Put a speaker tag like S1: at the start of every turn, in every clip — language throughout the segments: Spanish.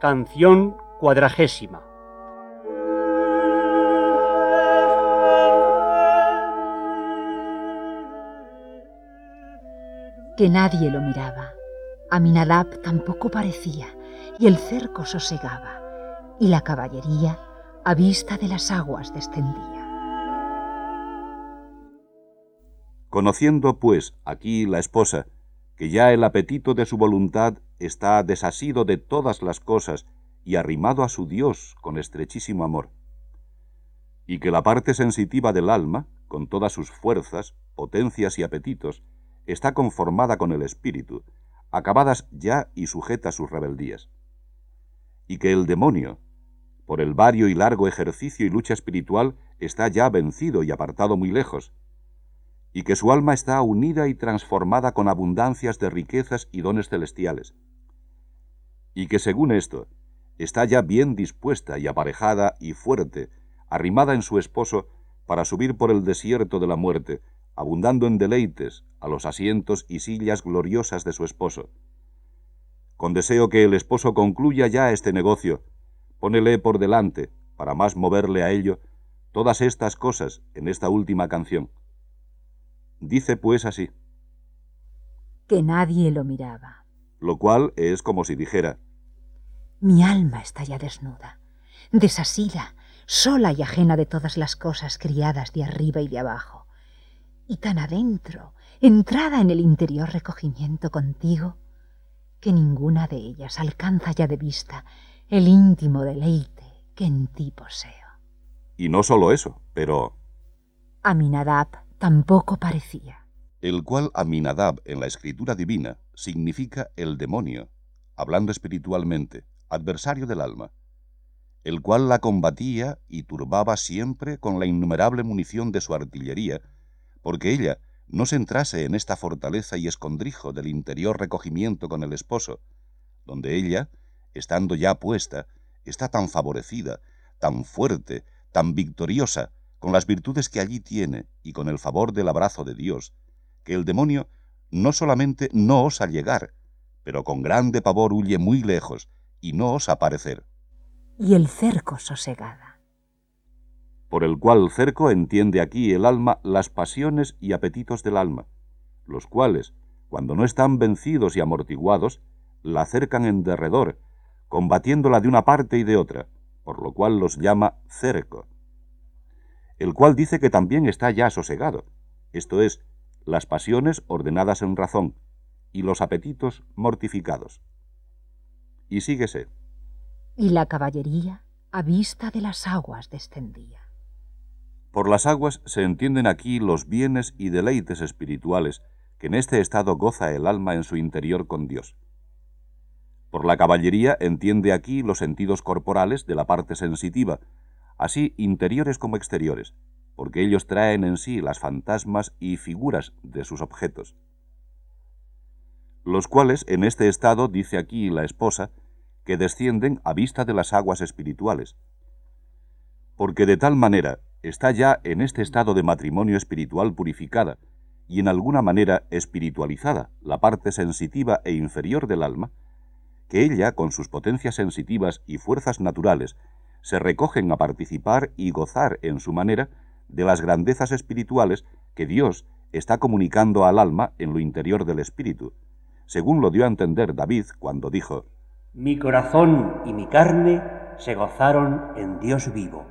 S1: Canción cuadragésima.
S2: Que nadie lo miraba. Aminadab tampoco parecía, y el cerco sosegaba, y la caballería a vista de las aguas descendía.
S3: Conociendo, pues, aquí la esposa, que ya el apetito de su voluntad está desasido de todas las cosas y arrimado a su Dios con estrechísimo amor, y que la parte sensitiva del alma, con todas sus fuerzas, potencias y apetitos, está conformada con el espíritu, acabadas ya y sujetas sus rebeldías, y que el demonio, por el vario y largo ejercicio y lucha espiritual, está ya vencido y apartado muy lejos, y que su alma está unida y transformada con abundancias de riquezas y dones celestiales, y que según esto, está ya bien dispuesta y aparejada y fuerte, arrimada en su esposo, para subir por el desierto de la muerte, abundando en deleites a los asientos y sillas gloriosas de su esposo. Con deseo que el esposo concluya ya este negocio, pónele por delante, para más moverle a ello, todas estas cosas en esta última canción. Dice pues así.
S2: Que nadie lo miraba.
S3: Lo cual es como si dijera.
S2: Mi alma está ya desnuda, desasida, sola y ajena de todas las cosas criadas de arriba y de abajo y tan adentro, entrada en el interior recogimiento contigo, que ninguna de ellas alcanza ya de vista el íntimo deleite que en ti poseo.
S3: Y no solo eso, pero...
S2: Aminadab tampoco parecía.
S3: El cual Aminadab en la escritura divina significa el demonio, hablando espiritualmente, adversario del alma, el cual la combatía y turbaba siempre con la innumerable munición de su artillería, porque ella no se entrase en esta fortaleza y escondrijo del interior recogimiento con el esposo, donde ella, estando ya puesta, está tan favorecida, tan fuerte, tan victoriosa, con las virtudes que allí tiene y con el favor del abrazo de Dios, que el demonio no solamente no osa llegar, pero con grande pavor huye muy lejos y no osa aparecer.
S2: Y el cerco sosegada
S3: por el cual cerco entiende aquí el alma las pasiones y apetitos del alma, los cuales, cuando no están vencidos y amortiguados, la acercan en derredor, combatiéndola de una parte y de otra, por lo cual los llama cerco, el cual dice que también está ya sosegado, esto es, las pasiones ordenadas en razón, y los apetitos mortificados. Y síguese.
S2: Y la caballería a vista de las aguas descendía.
S3: Por las aguas se entienden aquí los bienes y deleites espirituales que en este estado goza el alma en su interior con Dios. Por la caballería entiende aquí los sentidos corporales de la parte sensitiva, así interiores como exteriores, porque ellos traen en sí las fantasmas y figuras de sus objetos, los cuales en este estado, dice aquí la esposa, que descienden a vista de las aguas espirituales, porque de tal manera está ya en este estado de matrimonio espiritual purificada y en alguna manera espiritualizada la parte sensitiva e inferior del alma, que ella, con sus potencias sensitivas y fuerzas naturales, se recogen a participar y gozar en su manera de las grandezas espirituales que Dios está comunicando al alma en lo interior del espíritu, según lo dio a entender David cuando dijo,
S1: Mi corazón y mi carne se gozaron en Dios vivo.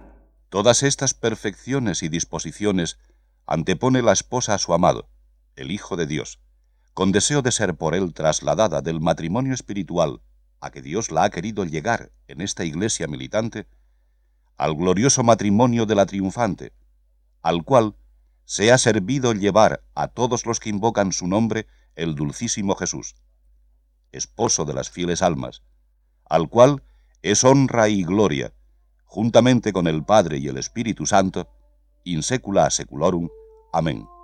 S3: Todas estas perfecciones y disposiciones antepone la esposa a su amado, el Hijo de Dios, con deseo de ser por él trasladada del matrimonio espiritual a que Dios la ha querido llegar en esta iglesia militante, al glorioso matrimonio de la triunfante, al cual se ha servido llevar a todos los que invocan su nombre el dulcísimo Jesús, esposo de las fieles almas, al cual es honra y gloria, juntamente con el Padre y el Espíritu Santo, in secula seculorum. Amén.